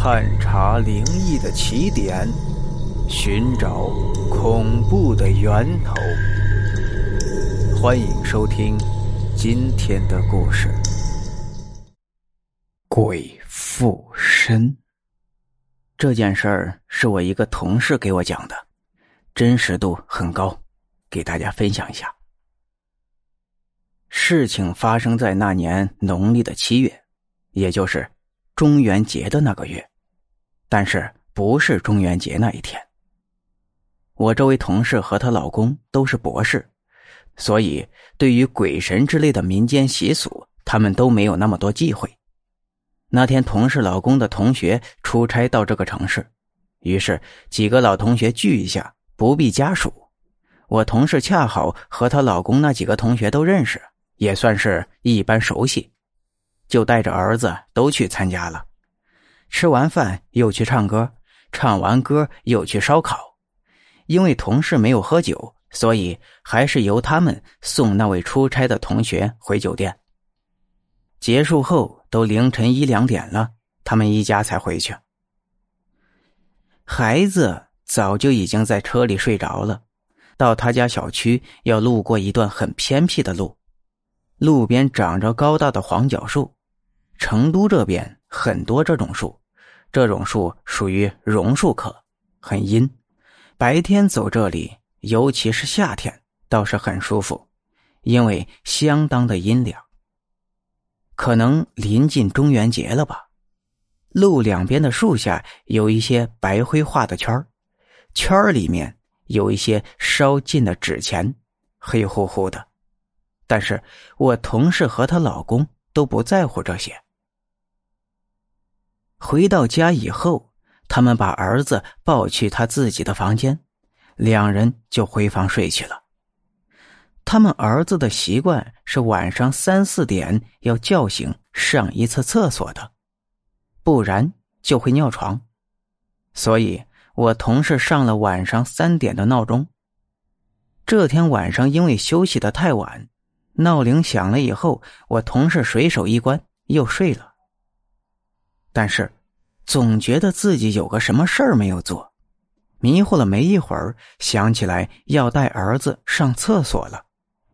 探查灵异的起点，寻找恐怖的源头。欢迎收听今天的故事：鬼附身。这件事儿是我一个同事给我讲的，真实度很高，给大家分享一下。事情发生在那年农历的七月，也就是中元节的那个月，但是不是中元节那一天。我这位同事和她老公都是博士，所以对于鬼神之类的民间习俗，他们都没有那么多忌讳。那天，同事老公的同学出差到这个城市，于是几个老同学聚一下，不必家属。我同事恰好和她老公那几个同学都认识，也算是一般熟悉，就带着儿子都去参加了。吃完饭又去唱歌，唱完歌又去烧烤。因为同事没有喝酒，所以还是由他们送那位出差的同学回酒店。结束后都凌晨一两点了，他们一家才回去。孩子早就已经在车里睡着了。到他家小区要路过一段很偏僻的路，路边长着高大的黄角树。成都这边很多这种树，这种树属于榕树科，很阴。白天走这里，尤其是夏天，倒是很舒服，因为相当的阴凉。可能临近中元节了吧？路两边的树下有一些白灰画的圈圈里面有一些烧尽的纸钱，黑乎乎的。但是我同事和她老公都不在乎这些。回到家以后，他们把儿子抱去他自己的房间，两人就回房睡去了。他们儿子的习惯是晚上三四点要叫醒上一次厕所的，不然就会尿床。所以我同事上了晚上三点的闹钟。这天晚上因为休息的太晚，闹铃响了以后，我同事随手一关又睡了。但是总觉得自己有个什么事儿没有做，迷糊了没一会儿，想起来要带儿子上厕所了。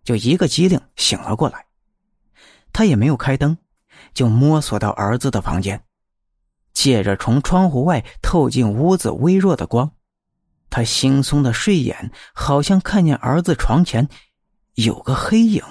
就一个机灵醒了过来，他也没有开灯，就摸索到儿子的房间，借着从窗户外透进屋子微弱的光，他惺忪的睡眼好像看见儿子床前有个黑影。